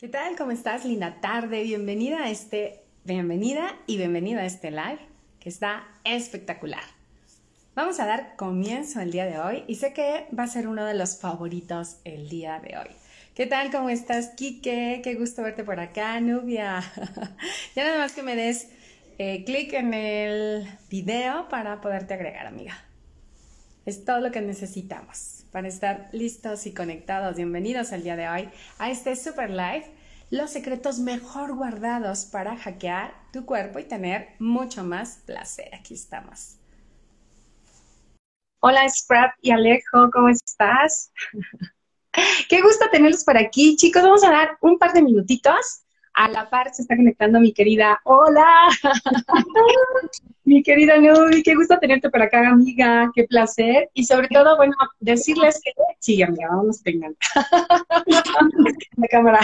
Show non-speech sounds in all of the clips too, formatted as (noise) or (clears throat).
¿Qué tal? ¿Cómo estás? Linda tarde. Bienvenida a este, bienvenida y bienvenida a este live que está espectacular. Vamos a dar comienzo el día de hoy y sé que va a ser uno de los favoritos el día de hoy. ¿Qué tal? ¿Cómo estás, Kike? Qué gusto verte por acá, Nubia. (laughs) ya nada más que me des eh, clic en el video para poderte agregar, amiga. Es todo lo que necesitamos para estar listos y conectados. Bienvenidos al día de hoy a este Super Live, los secretos mejor guardados para hackear tu cuerpo y tener mucho más placer. Aquí estamos. Hola Scrap y Alejo, ¿cómo estás? (laughs) Qué gusto tenerlos por aquí, chicos. Vamos a dar un par de minutitos a la par se está conectando mi querida. Hola, mi querida Nubi, qué gusto tenerte por acá, amiga, qué placer. Y sobre todo, bueno, decirles que, sí, amiga, vamos, tengan la cámara.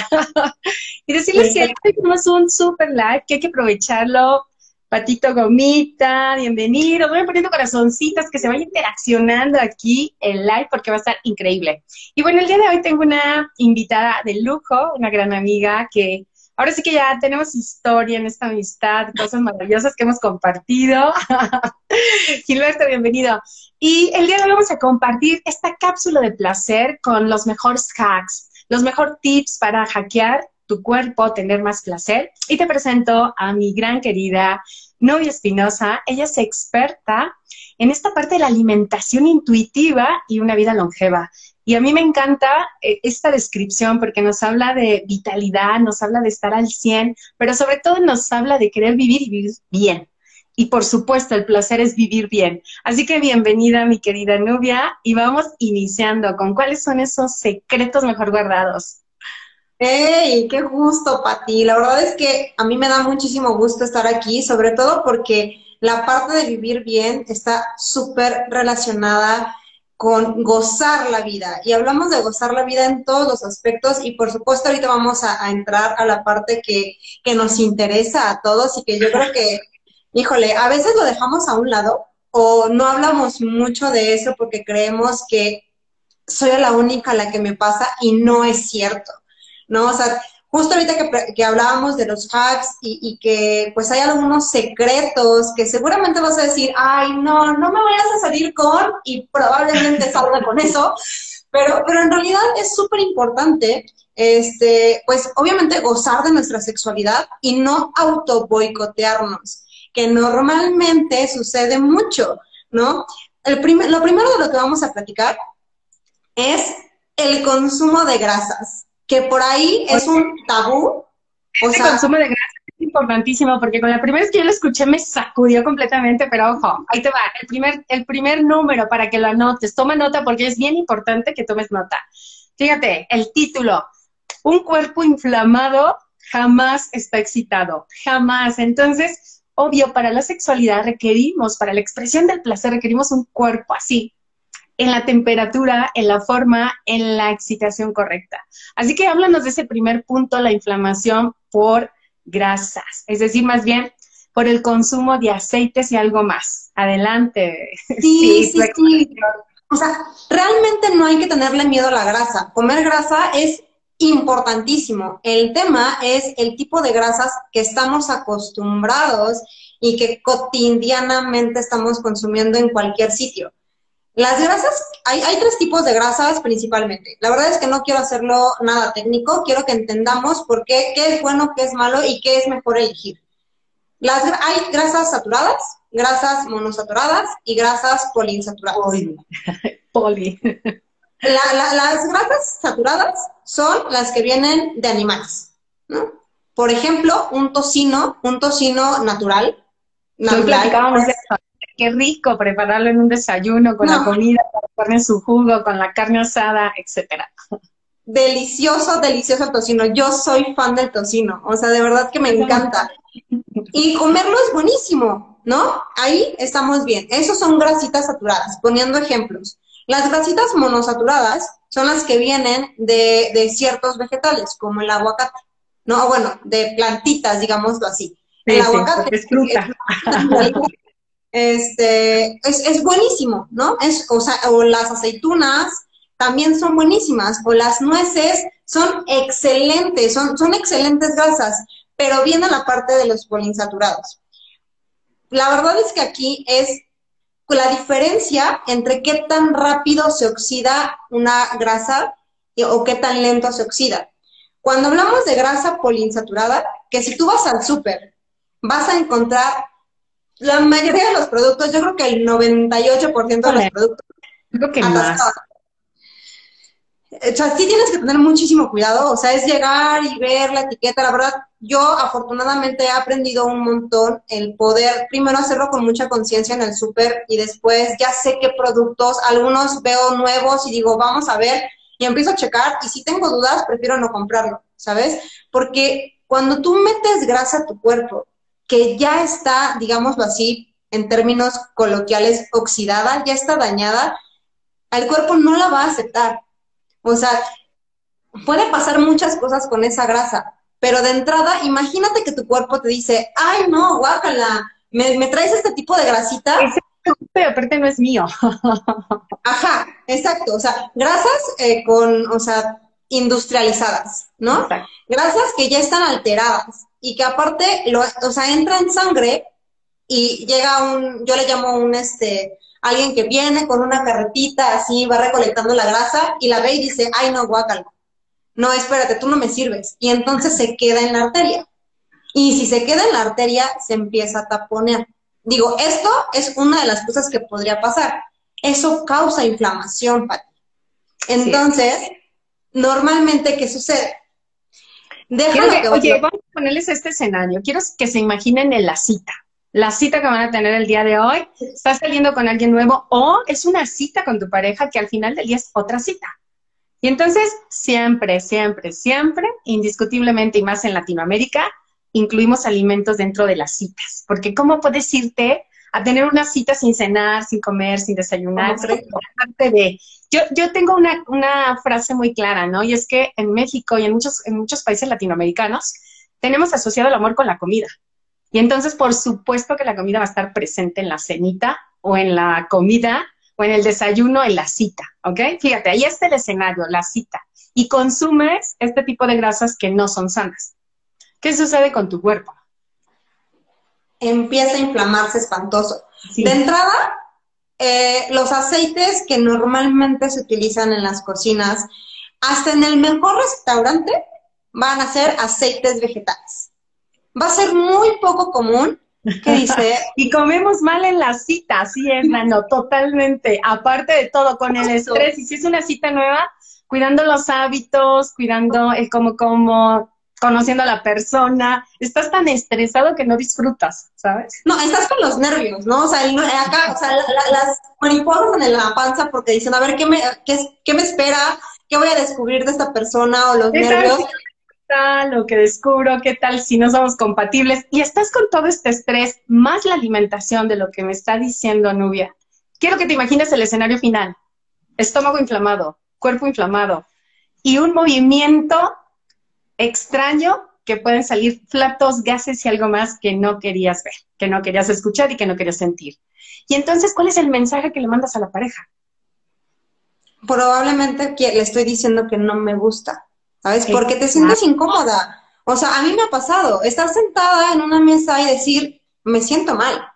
y decirles que hoy tenemos un super live, que hay que aprovecharlo. Patito Gomita, bienvenido. Voy poniendo corazoncitas que se vaya interaccionando aquí el live porque va a estar increíble. Y bueno, el día de hoy tengo una invitada de lujo, una gran amiga que Ahora sí que ya tenemos historia en esta amistad, cosas maravillosas que hemos compartido. (laughs) Gilberto, bienvenido. Y el día de hoy vamos a compartir esta cápsula de placer con los mejores hacks, los mejores tips para hackear tu cuerpo, tener más placer. Y te presento a mi gran querida Novia Espinosa. Ella es experta en esta parte de la alimentación intuitiva y una vida longeva. Y a mí me encanta eh, esta descripción porque nos habla de vitalidad, nos habla de estar al 100, pero sobre todo nos habla de querer vivir y vivir bien. Y por supuesto, el placer es vivir bien. Así que bienvenida, mi querida Nubia, y vamos iniciando con cuáles son esos secretos mejor guardados. ¡Hey! ¡Qué gusto, Pati! La verdad es que a mí me da muchísimo gusto estar aquí, sobre todo porque la parte de vivir bien está súper relacionada con gozar la vida. Y hablamos de gozar la vida en todos los aspectos y por supuesto ahorita vamos a, entrar a la parte que, que, nos interesa a todos y que yo creo que, (laughs) híjole, a veces lo dejamos a un lado o no hablamos mucho de eso porque creemos que soy la única a la que me pasa y no es cierto, ¿no? O sea, justo ahorita que, hablábamos de los hacks y, que pues hay algunos secretos que seguramente vas a decir, ay, no, no me vayas a salir con y probablemente salga con eso, pero, pero en realidad es súper importante, este, pues obviamente gozar de nuestra sexualidad y no auto boicotearnos, que normalmente sucede mucho, ¿no? El lo primero de lo que vamos a platicar es el consumo de grasas que por ahí es un tabú. O sea, consumo de grasa es importantísimo porque con la primera vez que yo lo escuché me sacudió completamente, pero ojo, ahí te va, el primer, el primer número para que lo anotes, toma nota porque es bien importante que tomes nota. Fíjate, el título, un cuerpo inflamado jamás está excitado, jamás. Entonces, obvio, para la sexualidad requerimos, para la expresión del placer requerimos un cuerpo así, en la temperatura, en la forma, en la excitación correcta. Así que háblanos de ese primer punto, la inflamación por grasas, es decir, más bien por el consumo de aceites y algo más. Adelante. (laughs) Sí, sí, sí, O sea, realmente no hay que tenerle miedo a la grasa. Comer grasa es importantísimo. El tema es el tipo de grasas que estamos acostumbrados y que cotidianamente estamos consumiendo en cualquier sitio. Las grasas, hay, hay, tres tipos de grasas principalmente. La verdad es que no quiero hacerlo nada técnico, quiero que entendamos por qué, qué es bueno, qué es malo y qué es mejor elegir. Las, hay grasas saturadas, grasas monosaturadas y grasas poliinsaturadas. Poli. (laughs) Poli. las grasas saturadas son las que vienen de animales, ¿no? Por ejemplo, un tocino, un tocino natural. natural qué rico prepararlo en un desayuno con la comida, con en su jugo, con la carne asada, etcétera. Delicioso, delicioso el tocino. Yo soy fan del tocino, o sea, de verdad que me encanta. Y comerlo es buenísimo, ¿no? Ahí estamos bien. Esos son grasitas saturadas, poniendo ejemplos. Las grasitas monosaturadas son las que vienen de, ciertos vegetales, como el aguacate, ¿no? Bueno, de plantitas, digámoslo así. el aguacate es fruta. Este, es, es buenísimo, ¿no? O, sea, o las aceitunas también son buenísimas, o las nueces son excelentes, son, son excelentes grasas, pero viene la parte de los poliinsaturados. La verdad es que aquí es la diferencia entre qué tan rápido se oxida una grasa o qué tan lento se oxida. Cuando hablamos de grasa poliinsaturada, que si tú vas al súper, vas a encontrar la mayoría de los productos, yo creo que el 98% de los productos. Creo que más. O sea, sí tienes que tener muchísimo cuidado, o sea, es llegar y ver la etiqueta, la verdad, yo afortunadamente he aprendido un montón el poder primero hacerlo con mucha conciencia en el súper y después ya sé qué productos, algunos veo nuevos y digo, vamos a ver, y empiezo a checar y si tengo dudas, prefiero no comprarlo, ¿sabes? Porque cuando tú metes grasa a tu cuerpo, que ya está, digámoslo así, en términos coloquiales, oxidada, ya está dañada, el cuerpo no la va a aceptar. O sea, puede pasar muchas cosas con esa grasa, pero de entrada, imagínate que tu cuerpo te dice, ay, no, guácala, ¿me, me traes este tipo de grasita? pero aparte no es mío. (laughs) Ajá, exacto. O sea, grasas eh, con, o sea, industrializadas, ¿no? Grasas que ya están alteradas y que aparte, lo, o sea, entra en sangre y llega un, yo le llamo un, este, alguien que viene con una carretita así, va recolectando la grasa y la ve y dice, ay, no, guácala no, espérate, tú no me sirves. Y entonces se queda en la arteria. Y si se queda en la arteria, se empieza a taponear. Digo, esto es una de las cosas que podría pasar. Eso causa inflamación, Pati. Entonces, normalmente, ¿qué sucede? oye, vamos a ponerles este escenario. Quiero que se imaginen en la cita. La cita que van a tener el día de hoy, estás saliendo con alguien nuevo o es una cita con tu pareja que al final del día es otra cita. Y entonces, siempre, siempre, siempre, indiscutiblemente y más en Latinoamérica, incluimos alimentos dentro de las citas. Porque ¿cómo puedes irte a tener una cita sin cenar, sin comer, sin desayunar? de... Yo, yo tengo una, una, frase muy clara, ¿no? Y es que en México y en muchos, en muchos países latinoamericanos tenemos asociado el amor con la comida. Y entonces, por supuesto que la comida va a estar presente en la cenita o en la comida o en el desayuno en la cita, ¿ok? Fíjate, ahí está el escenario, la cita. Y consumes este tipo de grasas que no son sanas. ¿Qué sucede con tu cuerpo? Empieza a inflamarse espantoso. De entrada, eh, los aceites que normalmente se utilizan en las cocinas, hasta en el mejor restaurante, van a ser aceites vegetales. Va a ser muy poco común ¿Qué dice? (laughs) y comemos mal en la cita, así es, Nano, totalmente. Aparte de todo, con el estrés, y si es una cita nueva, cuidando los hábitos, cuidando el cómo como, conociendo a la persona, estás tan estresado que no disfrutas, ¿sabes? No, estás con los nervios, ¿no? O sea, acá, o sea, las mariposas en la panza porque dicen, a ver, ¿qué me, qué, qué me espera? ¿Qué voy a descubrir de esta persona? O los nervios tal, lo que descubro, qué tal si no somos compatibles. Y estás con todo este estrés, más la alimentación de lo que me está diciendo Nubia. Quiero que te imagines el escenario final. Estómago inflamado, cuerpo inflamado y un movimiento extraño que pueden salir flatos, gases y algo más que no querías ver, que no querías escuchar y que no querías sentir. Y entonces, ¿cuál es el mensaje que le mandas a la pareja? Probablemente le estoy diciendo que no me gusta ¿sabes? Porque te sientes incómoda. O sea, a mí me ha pasado estar sentada en una mesa y decir, me siento mal.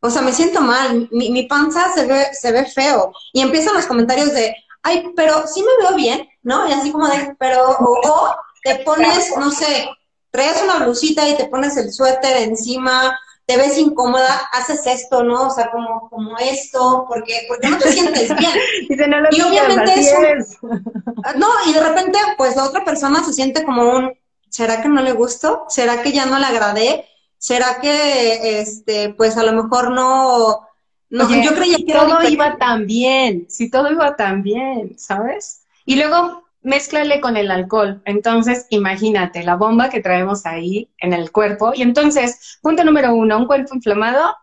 O sea, me siento mal, mi, mi panza se ve, se ve feo. Y empiezan los comentarios de, ay, pero sí me veo bien, ¿no? Y así como de, pero, o, te pones, no sé, traes una blusita y te pones el suéter encima, te ves incómoda, haces esto, ¿no? O sea, como, como esto, porque, porque no te sientes bien. (laughs) y obviamente eso, no, y de repente, pues la otra persona se siente como un, ¿será que no le gustó? ¿Será que ya no le agradé? ¿Será que, este, pues a lo mejor no, no yo creía que todo iba tan bien, si todo iba tan bien, ¿sabes? Y luego mézclale con el alcohol. Entonces, imagínate la bomba que traemos ahí en el cuerpo. Y entonces, punto número uno, un cuerpo inflamado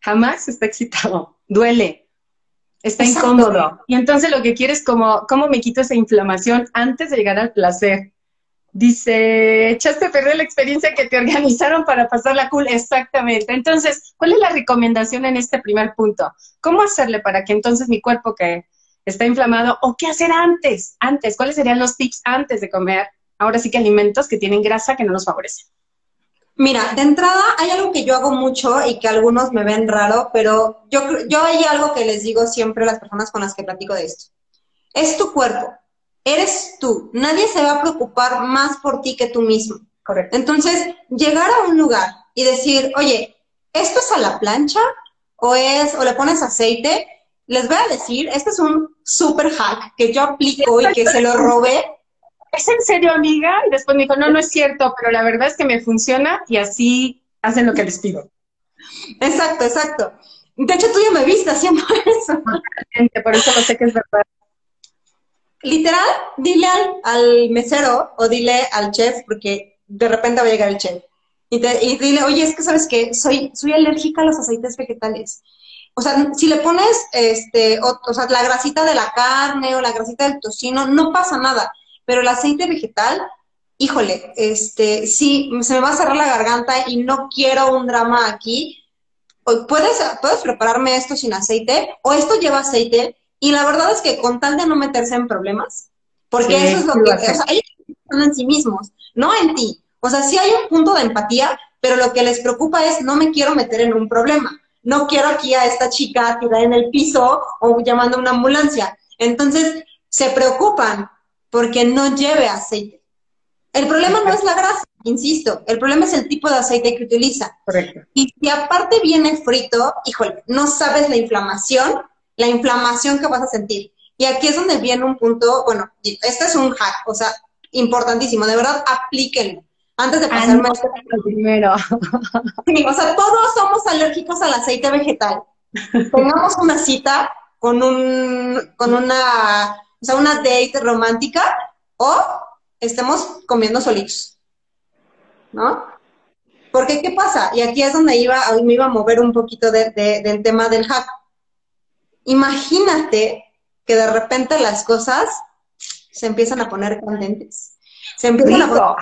jamás está excitado, duele, está incómodo. Y entonces lo que quieres como, ¿cómo me quito esa inflamación antes de llegar al placer? Dice, echaste a perder la experiencia que te organizaron para pasar la cool. Exactamente. Entonces, ¿cuál es la recomendación en este primer punto? ¿Cómo hacerle para que entonces mi cuerpo que está inflamado o qué hacer antes, antes, cuáles serían los tips antes de comer, ahora sí que alimentos que tienen grasa que no nos favorecen. Mira, de entrada hay algo que yo hago mucho y que algunos me ven raro, pero yo, yo hay algo que les digo siempre a las personas con las que platico de esto. Es tu cuerpo, eres tú, nadie se va a preocupar más por ti que tú mismo. Correcto. Entonces, llegar a un lugar y decir, oye, ¿esto es a la plancha o es, o le pones aceite? Les voy a decir, este es un super hack que yo aplico y que se lo robé ¿es en serio, amiga? Y después me dijo, no, no es cierto, pero la verdad es que me funciona y así hacen lo que les pido. Exacto, exacto. De hecho, tú ya me viste haciendo (laughs) eso. Por eso no sé qué es verdad. Literal, dile al, mesero o dile al chef, porque de repente va a llegar el chef. Y, dile, oye, es que sabes que soy, soy alérgica a los aceites vegetales. O sea, si le pones este, o sea, la grasita de la carne o la grasita del tocino, no pasa nada pero el aceite vegetal, híjole, este, sí, se me va a cerrar la garganta y no quiero un drama aquí. ¿Puedes, puedes prepararme esto sin aceite o esto lleva aceite y la verdad es que con tal de no meterse en problemas, porque eso es lo que, o sea, ellos están en sí mismos, no en ti. O sea, sí hay un punto de empatía, pero lo que les preocupa es no me quiero meter en un problema. No quiero aquí a esta chica tirada en el piso o llamando a una ambulancia. Entonces, se preocupan porque no lleve aceite. El problema no es la grasa, insisto, el problema es el tipo de aceite que utiliza. Correcto. Y si aparte viene frito, híjole, no sabes la inflamación, la inflamación que vas a sentir. Y aquí es donde viene un punto, bueno, este es un hack, o sea, importantísimo, de verdad, aplíquenlo. Antes de pasarme a primero. (laughs) o sea, todos somos alérgicos al aceite vegetal. Pongamos una cita con un, con una o sea, una date romántica, o estemos comiendo solitos, ¿no? Porque, ¿qué pasa? Y aquí es donde iba, me iba a mover un poquito del tema del hack. Imagínate que de repente las cosas se empiezan a poner candentes. Se empiezan a poner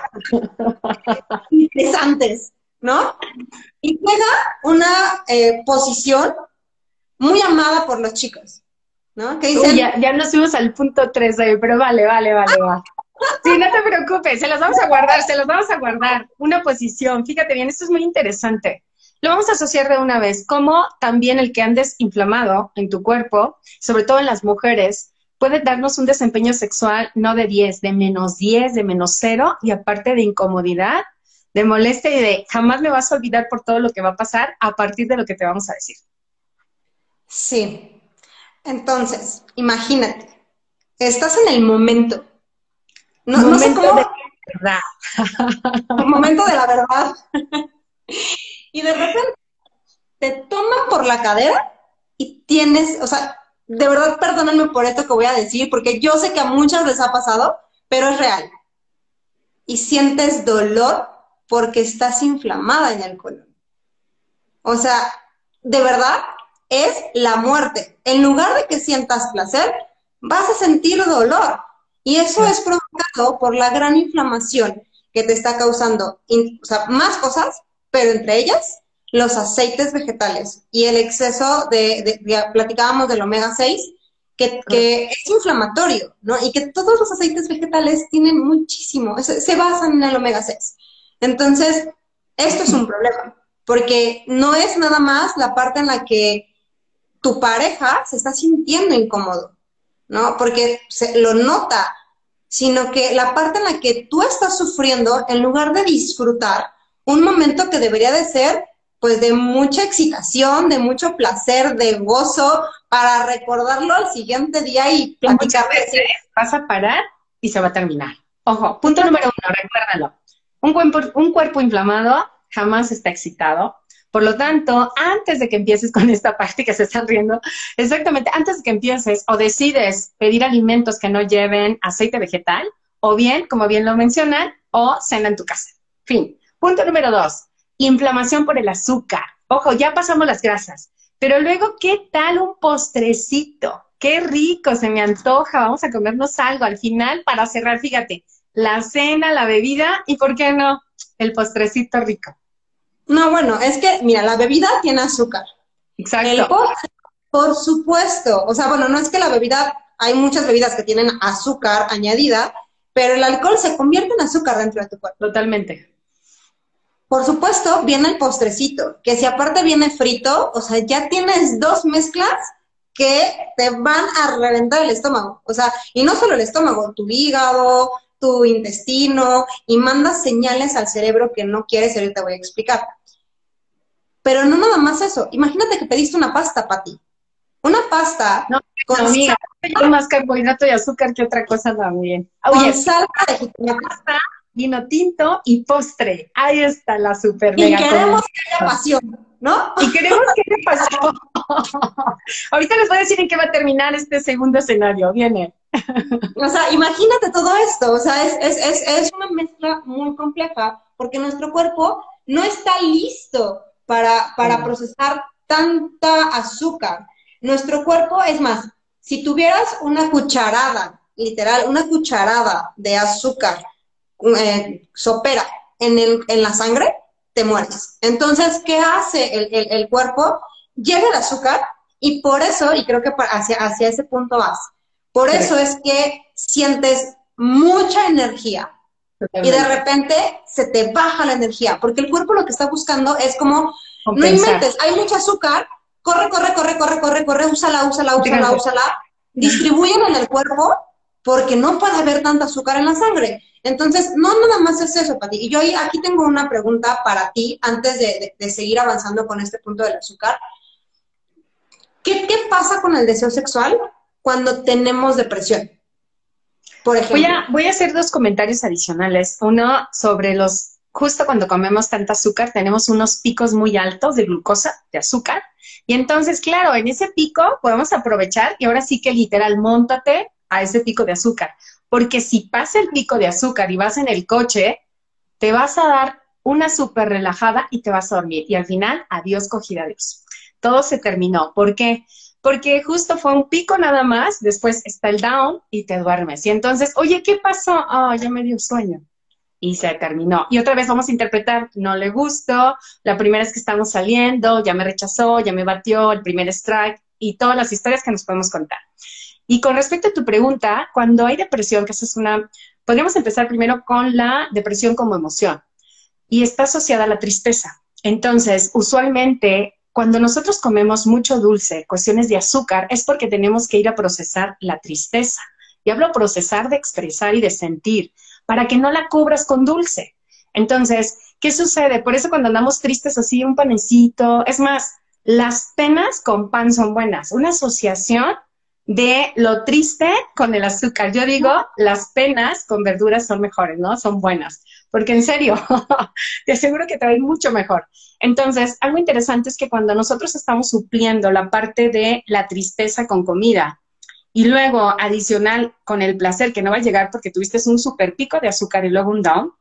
interesantes, ¿no? Y queda una eh, posición muy amada por los chicos. ¿no? ya, ya nos fuimos al punto 3 pero vale, vale, vale, va. Sí, no te preocupes, se los vamos a guardar, se los vamos a guardar. Una posición, fíjate bien, esto es muy interesante. Lo vamos a asociar de una vez, como también el que andes inflamado en tu cuerpo, sobre todo en las mujeres, puede darnos un desempeño sexual no de 10, de menos 10, de menos 0, y aparte de incomodidad, de molestia y de jamás me vas a olvidar por todo lo que va a pasar a partir de lo que te vamos a decir. Sí, entonces, imagínate, estás en el momento. No, momento de la verdad. el (laughs) momento de la verdad. y de repente te toman por la cadera y tienes, o sea, de verdad perdónenme por esto que voy a decir, porque yo sé que a muchas les ha pasado, pero es real. Y sientes dolor porque estás inflamada en el colon. O sea, de verdad, es la muerte. En lugar de que sientas placer, vas a sentir dolor. Y eso es provocado por la gran inflamación que te está causando o sea, más cosas, pero entre ellas los aceites vegetales y el exceso de, platicábamos del omega 6, que, que, es inflamatorio, ¿no? Y que todos los aceites vegetales tienen muchísimo, se, se basan en el omega 6. Entonces, esto es un (clears throat) problema, porque no es nada más la parte en la que tu pareja se está sintiendo incómodo, ¿no? Porque se lo nota, sino que la parte en la que tú estás sufriendo, en lugar de disfrutar un momento que debería de ser, pues, de mucha excitación, de mucho placer, de gozo, para recordarlo al siguiente día y platicar. Veces vas a parar y se va a terminar. Ojo, punto número uno, recuérdalo. Un, un cuerpo inflamado jamás está excitado, por lo tanto, antes de que empieces con esta parte que se están riendo, exactamente, antes de que empieces o decides pedir alimentos que no lleven aceite vegetal, o bien, como bien lo mencionan, o cena en tu casa. Fin. Punto número dos, inflamación por el azúcar. Ojo, ya pasamos las grasas, pero luego, ¿qué tal un postrecito? Qué rico, se me antoja, vamos a comernos algo al final para cerrar, fíjate, la cena, la bebida y, ¿por qué no? El postrecito rico. No, bueno, es que, mira, la bebida tiene azúcar. Exacto. por supuesto. O sea, bueno, no es que la bebida hay muchas bebidas que tienen azúcar añadida, pero el alcohol se convierte en azúcar dentro de tu cuerpo. Totalmente. Por supuesto, viene el postrecito, que si aparte viene frito, o sea, ya tienes dos mezclas que te van a reventar el estómago. O sea, y no solo el estómago, tu hígado, tu intestino, y mandas señales al cerebro que no quieres, y ahorita voy a explicar. Pero no nada más eso. Imagínate que pediste una pasta, Pati. Una pasta no, con amiga, más carbohidrato y azúcar que otra cosa también. Oye, salsa de pasta, vino tinto y postre. Ahí está la super Y queremos que haya pasión, ¿no? Y queremos que haya pasión. (laughs) Ahorita les voy a decir en qué va a terminar este segundo escenario. Viene. O sea, imagínate todo esto. O sea, es, es, es, es una mezcla muy compleja porque nuestro cuerpo no está listo para, para procesar tanta azúcar. Nuestro cuerpo, es más, si tuvieras una cucharada, literal, una cucharada de azúcar eh, sopera en, el, en la sangre, te mueres. Entonces, ¿qué hace el, el, cuerpo? Llega el azúcar y por eso, y creo que hacia, hacia ese punto vas, por eso es que sientes mucha energía y de repente se te baja la energía, porque el cuerpo lo que está buscando es como, no inventes, hay mucho azúcar, corre, corre, corre, corre, corre, corre, úsala, úsala, úsala, úsala, distribuyen en el cuerpo porque no puede haber tanta azúcar en la sangre. Entonces, no nada más es eso, Pati. Y yo aquí tengo una pregunta para ti antes de, seguir avanzando con este punto del azúcar. ¿Qué, pasa con el deseo sexual cuando tenemos depresión? Por ejemplo. Voy a, voy a hacer dos comentarios adicionales. Uno sobre los, justo cuando comemos tanta azúcar, tenemos unos picos muy altos de glucosa, de azúcar. Y entonces, claro, en ese pico podemos aprovechar y ahora sí que literal, montate a ese pico de azúcar. Porque si pasa el pico de azúcar y vas en el coche, te vas a dar una súper relajada y te vas a dormir. Y al final, adiós, cogida Dios. Todo se terminó. ¿Por qué? Porque justo fue un pico nada más, después está el down y te duermes. Y entonces, oye, ¿qué pasó? Oh, ya me dio sueño. Y se terminó. Y otra vez vamos a interpretar, no le gustó, la primera vez que estamos saliendo, ya me rechazó, ya me batió, el primer strike y todas las historias que nos podemos contar. Y con respecto a tu pregunta, cuando hay depresión, que esa es una, podríamos empezar primero con la depresión como emoción y está asociada a la tristeza. Entonces, usualmente, cuando nosotros comemos mucho dulce, cuestiones de azúcar, es porque tenemos que ir a procesar la tristeza. Y hablo procesar de expresar y de sentir, para que no la cubras con dulce. Entonces, ¿qué sucede? Por eso cuando andamos tristes así, un panecito, es más, las penas con pan son buenas. Una asociación de lo triste con el azúcar. Yo digo, las penas con verduras son mejores, ¿no? Son buenas. Porque en serio, (laughs) te aseguro que te va mucho mejor. Entonces, algo interesante es que cuando nosotros estamos supliendo la parte de la tristeza con comida y luego adicional con el placer que no va a llegar porque tuviste un super pico de azúcar y luego un down,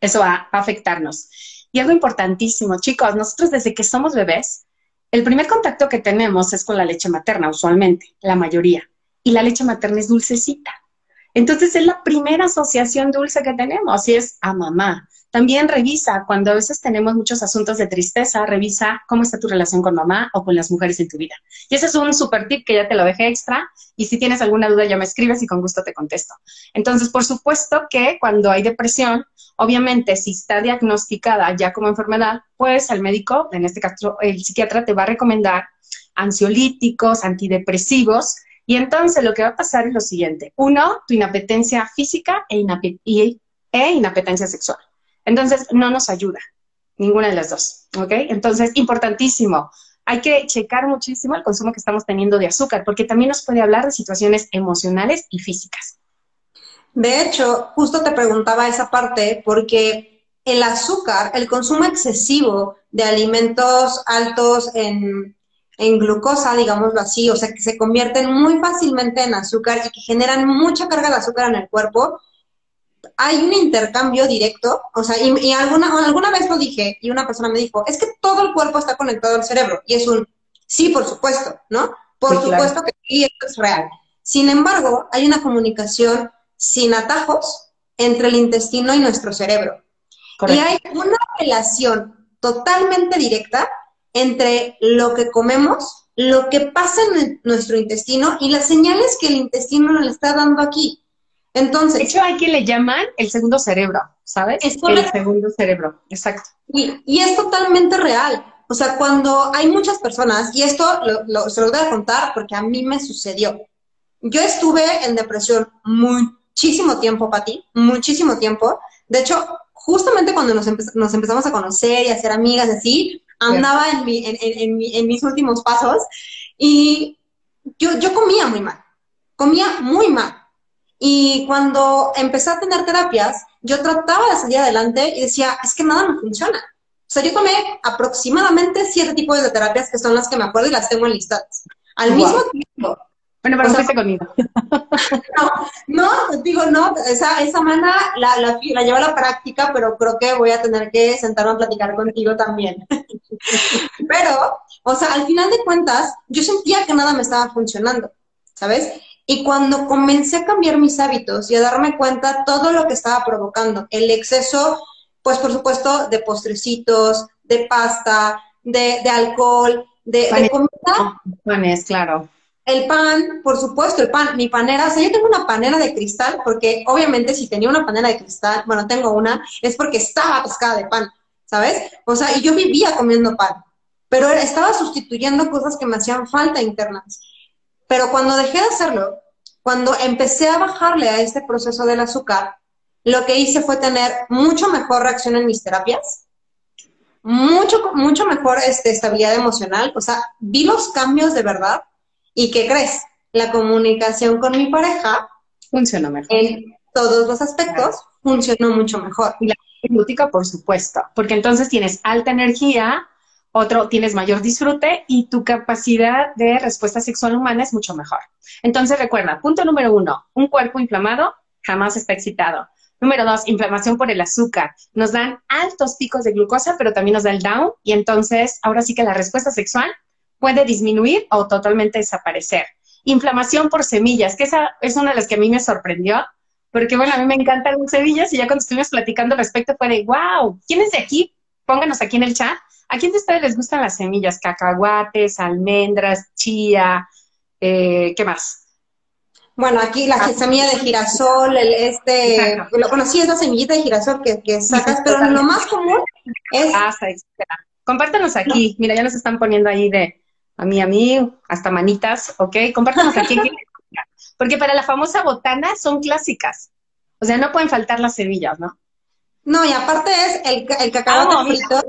eso va a afectarnos. Y algo importantísimo, chicos, nosotros desde que somos bebés, el primer contacto que tenemos es con la leche materna, usualmente, la mayoría. Y la leche materna es dulcecita. Entonces es la primera asociación dulce que tenemos y es a mamá. También revisa, cuando a veces tenemos muchos asuntos de tristeza, revisa cómo está tu relación con mamá o con las mujeres en tu vida. Y ese es un super tip que ya te lo dejé extra. Y si tienes alguna duda, ya me escribes y con gusto te contesto. Entonces, por supuesto que cuando hay depresión, obviamente, si está diagnosticada ya como enfermedad, pues el médico, en este caso el psiquiatra, te va a recomendar ansiolíticos, antidepresivos. Y entonces lo que va a pasar es lo siguiente. Uno, tu inapetencia física e, e inapetencia sexual. Entonces, no nos ayuda, ninguna de las dos, ¿ok? Entonces, importantísimo, hay que checar muchísimo el consumo que estamos teniendo de azúcar, porque también nos puede hablar de situaciones emocionales y físicas. De hecho, justo te preguntaba esa parte, porque el azúcar, el consumo excesivo de alimentos altos en, en glucosa, digámoslo así, o sea, que se convierten muy fácilmente en azúcar y que generan mucha carga de azúcar en el cuerpo, hay un intercambio directo, o sea, y, alguna, alguna vez lo dije y una persona me dijo, es que todo el cuerpo está conectado al cerebro. Y es un, sí, por supuesto, ¿no? Por supuesto que sí, esto es real. Sin embargo, hay una comunicación sin atajos entre el intestino y nuestro cerebro. Y hay una relación totalmente directa entre lo que comemos lo que pasa en nuestro intestino y las señales que el intestino le está dando aquí. Entonces. De hecho, hay quien le llaman el segundo cerebro, ¿sabes? Es el segundo cerebro, exacto. Y, y, es totalmente real. O sea, cuando hay muchas personas, y esto lo, se lo voy a contar porque a mí me sucedió. Yo estuve en depresión muchísimo tiempo, Pati, muchísimo tiempo. De hecho, justamente cuando nos, nos empezamos a conocer y a ser amigas así, andaba en, mi, en, en, en, mis últimos pasos y yo, yo comía muy mal, comía muy mal. Y cuando empecé a tener terapias, yo trataba de salir adelante y decía, es que nada me funciona. O sea, yo tomé aproximadamente siete tipos de terapias que son las que me acuerdo y las tengo enlistadas. Al mismo tiempo. Bueno, pero fuiste conmigo. (laughs) No, no, digo, no, esa, esa mana la, la, la llevo a la práctica, pero creo que voy a tener que sentarme a platicar contigo también. (laughs) Pero, o sea, al final de cuentas, yo sentía que nada me estaba funcionando, ¿sabes? Y cuando comencé a cambiar mis hábitos y a darme cuenta todo lo que estaba provocando, el exceso, pues por supuesto, de postrecitos, de pasta, de, de alcohol, de, de comida. Panes, claro. El pan, por supuesto, el pan, mi panera, o sea, yo tengo una panera de cristal, porque obviamente si tenía una panera de cristal, bueno, tengo una, es porque estaba atascada de pan, ¿sabes? O sea, y yo vivía comiendo pan, pero estaba sustituyendo cosas que me hacían falta internas. Pero cuando dejé de hacerlo, cuando empecé a bajarle a este proceso del azúcar, lo que hice fue tener mucho mejor reacción en mis terapias, mucho, mucho mejor este, estabilidad emocional, o sea, vi los cambios de verdad y ¿qué crees? La comunicación con mi pareja funcionó mejor. En todos los aspectos funcionó mucho mejor. Y la glútica, por supuesto, porque entonces tienes alta energía, otro, tienes mayor disfrute y tu capacidad de respuesta sexual humana es mucho mejor. Entonces recuerda, punto número uno, un cuerpo inflamado jamás está excitado. Número dos, inflamación por el azúcar. Nos dan altos picos de glucosa, pero también nos da el down y entonces ahora sí que la respuesta sexual puede disminuir o totalmente desaparecer. Inflamación por semillas, que esa es una de las que a mí me sorprendió, porque bueno, a mí me encantan las semillas y ya cuando estuvimos platicando al respecto fue de, wow, ¿quién es de aquí? Pónganos aquí en el chat ¿A quién de ustedes les gustan las semillas? Cacahuates, almendras, chía, eh, ¿qué más? Bueno, aquí la semilla de girasol, el, este, lo conocí, es la semillita de girasol que, que sacas, pero lo más común es... Compártanos aquí, mira, ya nos están poniendo ahí de a mí, a mí, hasta manitas, ¿ok? Compártanos aquí. (laughs) Porque para la famosa botana son clásicas. O sea, no pueden faltar las semillas, ¿no? No, y aparte es el, el cacahuate frito.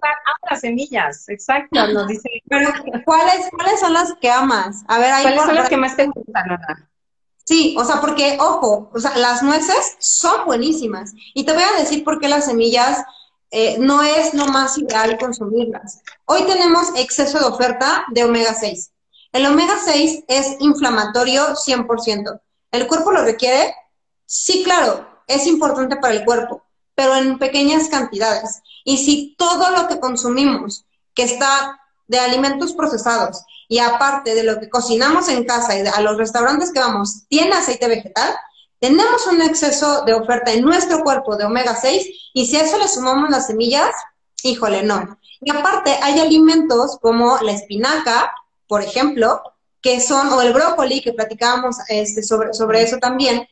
las semillas, exacto, nos dice. Pero, ¿cuáles, ¿cuáles son las que amas? A ver, ahí ¿Cuáles son las que más te gustan, Ana? Sí, o sea, porque, ojo, o sea, las nueces son buenísimas. Y te voy a decir por qué las semillas eh, no es lo más ideal consumirlas. Hoy tenemos exceso de oferta de omega 6. El omega 6 es inflamatorio 100%. ¿El cuerpo lo requiere? Sí, claro, es importante para el cuerpo pero en pequeñas cantidades. Y si todo lo que consumimos, que está de alimentos procesados, y aparte de lo que cocinamos en casa y a los restaurantes que vamos, tiene aceite vegetal, tenemos un exceso de oferta en nuestro cuerpo de omega 6 y si a eso le sumamos las semillas, híjole, no. Y aparte hay alimentos como la espinaca, por ejemplo, que son, o el brócoli, que platicábamos este, sobre, sobre eso también,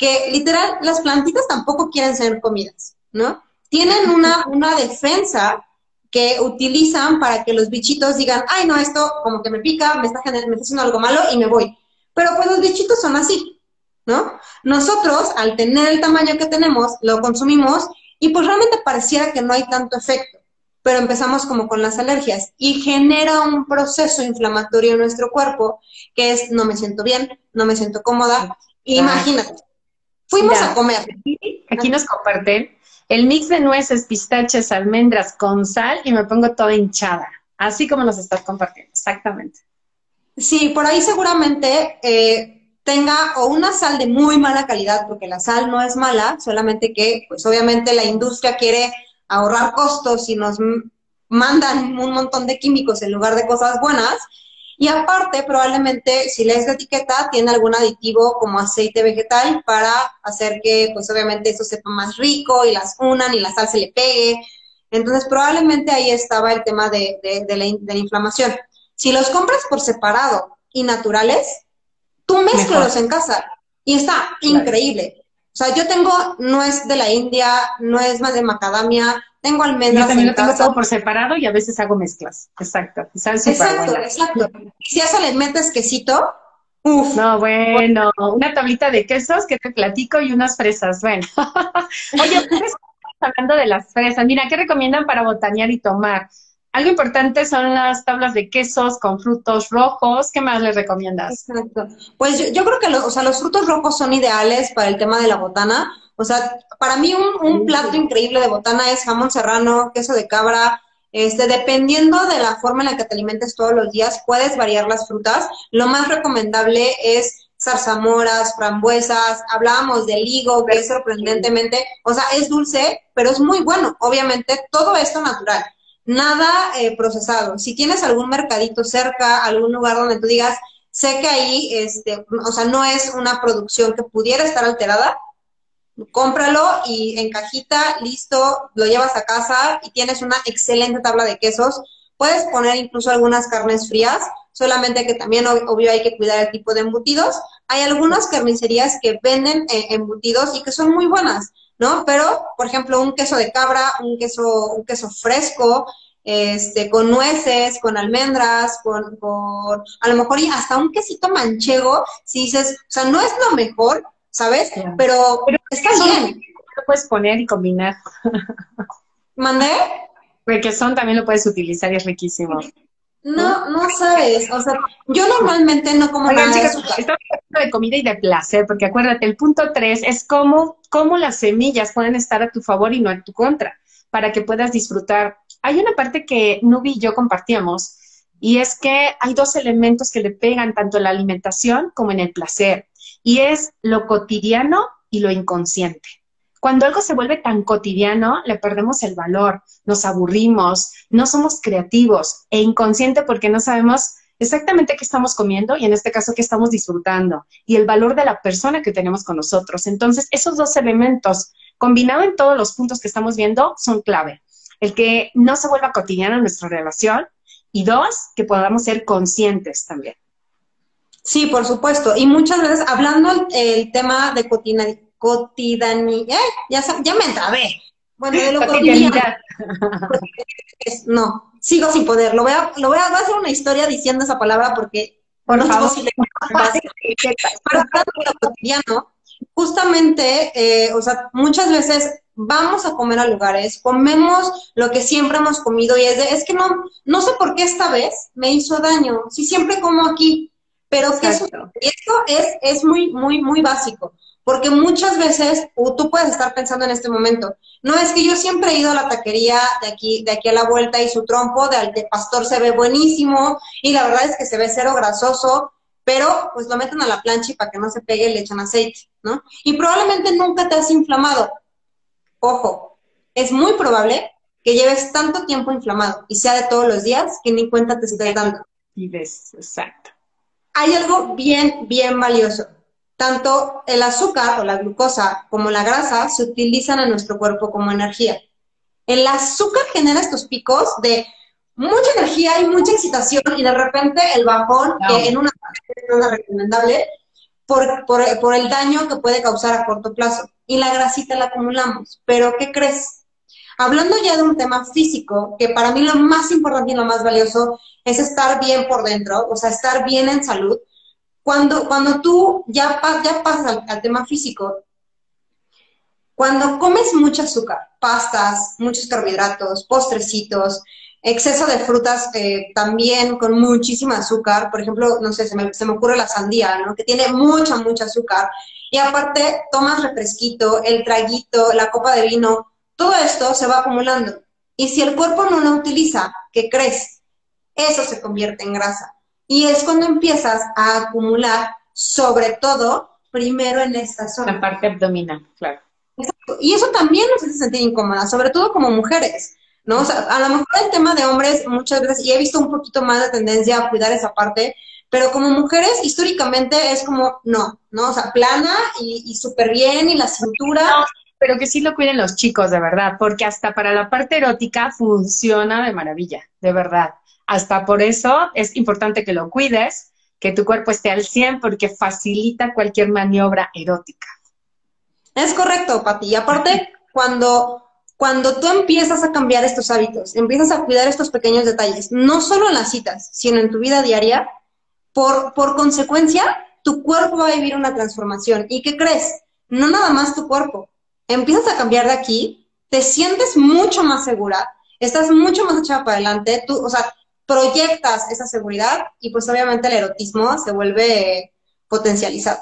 que literal las plantitas tampoco quieren ser comidas, ¿no? Tienen una, una defensa que utilizan para que los bichitos digan, ay, no, esto como que me pica, me está, me está haciendo algo malo y me voy. Pero pues los bichitos son así, ¿no? Nosotros, al tener el tamaño que tenemos, lo consumimos y pues realmente pareciera que no hay tanto efecto. Pero empezamos como con las alergias y genera un proceso inflamatorio en nuestro cuerpo que es no me siento bien, no me siento cómoda. Imagínate, Fuimos a comer. Aquí, nos comparten el mix de nueces, pistaches, almendras con sal y me pongo toda hinchada. Así como nos estás compartiendo, exactamente. Sí, por ahí seguramente eh, tenga o una sal de muy mala calidad, porque la sal no es mala, solamente que, pues obviamente la industria quiere ahorrar costos y nos mandan un montón de químicos en lugar de cosas buenas. Y aparte, probablemente, si lees la etiqueta, tiene algún aditivo como aceite vegetal para hacer que, pues obviamente, eso sepa más rico y las unan y la sal se le pegue. Entonces, probablemente ahí estaba el tema de, la, inflamación. Si los compras por separado y naturales, tú mezclas en casa y está increíble. O sea, yo tengo nuez de la India, nuez más de macadamia, tengo almendras. Yo también lo tengo todo por separado y a veces hago mezclas. Exacto. exacto, exacto. Y si a eso le metes quesito, uff. No, bueno, una tablita de quesos que te platico y unas fresas. Bueno. (laughs) Oye, pues, hablando de las fresas. Mira, ¿qué recomiendan para botanear y tomar? Algo importante son las tablas de quesos con frutos rojos. ¿Qué más les recomiendas? Exacto. Pues yo, creo que o sea, los frutos rojos son ideales para el tema de la botana. O sea, para mí un, plato increíble de botana es jamón serrano, queso de cabra. Este, dependiendo de la forma en la que te alimentes todos los días, puedes variar las frutas. Lo más recomendable es zarzamoras, frambuesas, hablábamos del higo, que es sorprendentemente, o sea, es dulce, pero es muy bueno. Obviamente, todo esto natural nada eh, procesado. Si tienes algún mercadito cerca, algún lugar donde tú digas, sé que ahí, este, o sea, no es una producción que pudiera estar alterada, cómpralo y en cajita, listo, lo llevas a casa y tienes una excelente tabla de quesos. Puedes poner incluso algunas carnes frías, solamente que también obvio hay que cuidar el tipo de embutidos. Hay algunas carnicerías que venden eh, embutidos y que son muy buenas. ¿no? Pero, por ejemplo, un queso de cabra, un queso, un queso fresco, este, con nueces, con almendras, con, con, a lo mejor hasta un quesito manchego, si dices, o sea, no es lo mejor, ¿sabes? Pero, está bien. Lo puedes poner y combinar. ¿Mandé? Porque son también lo puedes utilizar y es riquísimo. No, no sabes. O sea, yo normalmente no como nada chicas, estamos hablando de comida y de placer, porque acuérdate, el punto tres es cómo, cómo las semillas pueden estar a tu favor y no a tu contra, para que puedas disfrutar. Hay una parte que Nubi y yo compartíamos, y es que hay dos elementos que le pegan tanto en la alimentación como en el placer, y es lo cotidiano y lo inconsciente. Cuando algo se vuelve tan cotidiano, le perdemos el valor, nos aburrimos, no somos creativos e inconsciente porque no sabemos exactamente qué estamos comiendo y en este caso qué estamos disfrutando y el valor de la persona que tenemos con nosotros. Entonces, esos dos elementos, combinados en todos los puntos que estamos viendo, son clave. El que no se vuelva cotidiano nuestra relación y dos, que podamos ser conscientes también. Sí, por supuesto. Y muchas veces, hablando el, tema de cotidianidad, cotidianidad, ya, ya me entrabé. Bueno, de lo cotidiano. (laughs) no, sigo sin poder. Lo voy a, lo voy a, hacer una historia diciendo esa palabra porque por no favor. Es Pero hablando de lo cotidiano, justamente, eh, o sea, muchas veces vamos a comer a lugares, comemos lo que siempre hemos comido y es de, es que no, no sé por qué esta vez me hizo daño, si siempre como aquí, pero que eso, esto es, es muy, muy, muy básico. Porque muchas veces tú puedes estar pensando en este momento, no es que yo siempre he ido a la taquería de aquí, de aquí a la vuelta y su trompo de, de pastor se ve buenísimo y la verdad es que se ve cero grasoso, pero pues lo meten a la plancha y para que no se pegue le echan aceite, ¿no? Y probablemente nunca te has inflamado. Ojo, es muy probable que lleves tanto tiempo inflamado y sea de todos los días que ni cuenta te estés dando. Y ves, exacto. Hay algo bien, bien valioso tanto el azúcar o la glucosa como la grasa se utilizan en nuestro cuerpo como energía. El azúcar genera estos picos de mucha energía y mucha excitación y de repente el bajón, que en una no es recomendable, por, por, el daño que puede causar a corto plazo. Y la grasita la acumulamos. Pero, ¿qué crees? Hablando ya de un tema físico, que para mí lo más importante y lo más valioso es estar bien por dentro, o sea, estar bien en salud, cuando, cuando tú ya, ya pasas al, tema físico, cuando comes mucho azúcar, pastas, muchos carbohidratos, postrecitos, exceso de frutas eh, también con muchísimo azúcar, por ejemplo, no sé, se me, se me, ocurre la sandía, ¿no? Que tiene mucha, mucha azúcar. Y aparte, tomas refresquito, el traguito, la copa de vino, todo esto se va acumulando. Y si el cuerpo no lo utiliza, ¿qué crees? Eso se convierte en grasa. Y es cuando empiezas a acumular, sobre todo, primero en esta zona. La parte abdominal, claro. Y eso también nos hace sentir incómoda, sobre todo como mujeres, ¿no? O sea, a lo mejor el tema de hombres muchas veces, y he visto un poquito más de tendencia a cuidar esa parte, pero como mujeres históricamente es como, no, ¿no? O sea, plana y, y súper bien y la cintura. Pero que sí lo cuiden los chicos, de verdad, porque hasta para la parte erótica funciona de maravilla, de verdad Hasta por eso es importante que lo cuides, que tu cuerpo esté al 100 porque facilita cualquier maniobra erótica. Es correcto, Pati. Y aparte, (laughs) cuando, cuando tú empiezas a cambiar estos hábitos, empiezas a cuidar estos pequeños detalles, no solo en las citas, sino en tu vida diaria, por, por consecuencia, tu cuerpo va a vivir una transformación. ¿Y qué crees? No nada más tu cuerpo. Empiezas a cambiar de aquí, te sientes mucho más segura, estás mucho más echada para adelante, tú, o sea, proyectas esa seguridad y pues obviamente el erotismo se vuelve potencializado.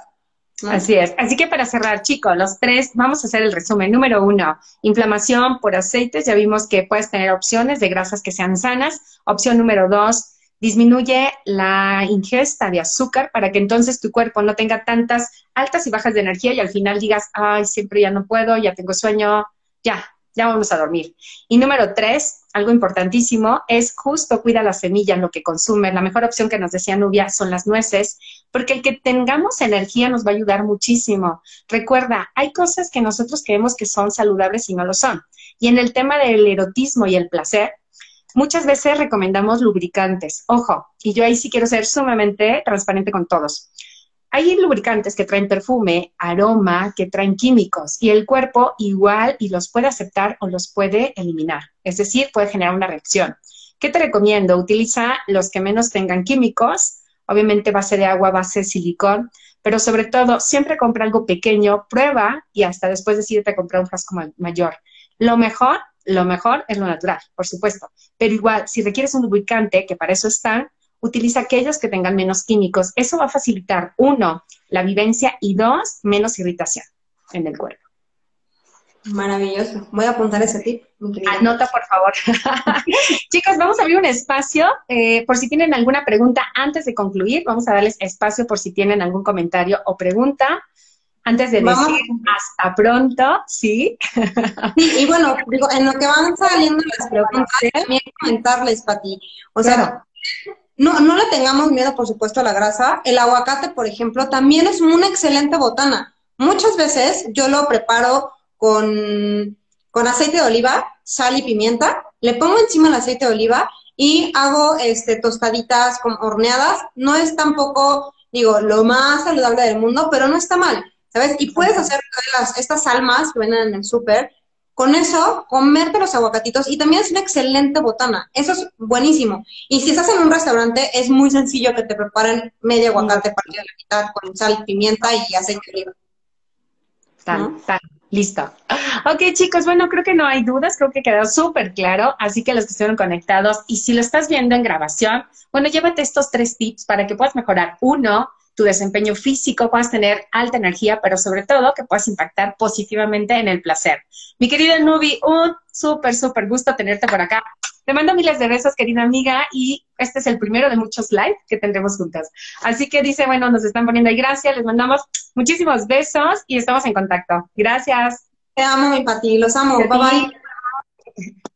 Así es. Así que para cerrar, chicos, los tres, vamos a hacer el resumen. Número uno, inflamación por aceites. Ya vimos que puedes tener opciones de grasas que sean sanas. Opción número dos, disminuye la ingesta de azúcar para que entonces tu cuerpo no tenga tantas altas y bajas de energía y al final digas, ay, siempre ya no puedo, ya tengo sueño, ya, ya vamos a dormir. Y número tres, algo importantísimo, es justo cuida la semilla, lo que consume. La mejor opción que nos decía Nubia son las nueces, porque el que tengamos energía nos va a ayudar muchísimo. Recuerda, hay cosas que nosotros creemos que son saludables y no lo son. Y en el tema del erotismo y el placer, muchas veces recomendamos lubricantes. Ojo, y yo ahí sí quiero ser sumamente transparente con todos. Hay lubricantes que traen perfume, aroma, que traen químicos y el cuerpo igual y los puede aceptar o los puede eliminar. Es decir, puede generar una reacción. ¿Qué te recomiendo? Utiliza los que menos tengan químicos, obviamente base de agua, base de silicón, pero sobre todo siempre compra algo pequeño, prueba y hasta después decídete comprar un frasco mayor. Lo mejor, lo mejor es lo natural, por supuesto, pero igual, si requieres un lubricante, que para eso están, utiliza aquellos que tengan menos químicos. Eso va a facilitar, uno, la vivencia y dos, menos irritación en el cuerpo. Maravilloso. Voy a apuntar ese tip. Anota, por favor. (laughs) Chicos, vamos a abrir un espacio eh, por si tienen alguna pregunta antes de concluir. Vamos a darles espacio por si tienen algún comentario o pregunta. Antes de decir hasta pronto, ¿sí? sí, y bueno, digo, en lo que van saliendo las preguntas, también comentarles, Pati. O sea, no, no le tengamos miedo, por supuesto, a la grasa. El aguacate, por ejemplo, también es una excelente botana. Muchas veces yo lo preparo con, con aceite de oliva, sal y pimienta, le pongo encima el aceite de oliva y hago este, tostaditas como horneadas. No es tampoco, digo, lo más saludable del mundo, pero no está mal, ¿sabes? Y puedes hacer las, estas almas que venden en el súper, con eso, comerte los aguacatitos y también es una excelente botana. Eso es buenísimo. Y si estás en un restaurante, es muy sencillo que te preparen medio aguacate partido a la mitad con sal, pimienta y aceite de oliva. Tal, tal. Listo. Ok, chicos, bueno, creo que no hay dudas, creo que quedó súper claro, así que los que estuvieron conectados, y si lo estás viendo en grabación, bueno, llévate estos tres tips para que puedas mejorar. Uno, tu desempeño físico, puedas tener alta energía, pero sobre todo que puedas impactar positivamente en el placer. Mi querida Nubi, un súper, súper gusto tenerte por acá. Te mando miles de besos, querida amiga, y este es el primero de muchos live que tendremos juntas. Así que dice, bueno, nos están poniendo ahí gracias, les mandamos muchísimos besos y estamos en contacto. Gracias. Te amo, mi Pati, los amo. Bye bye.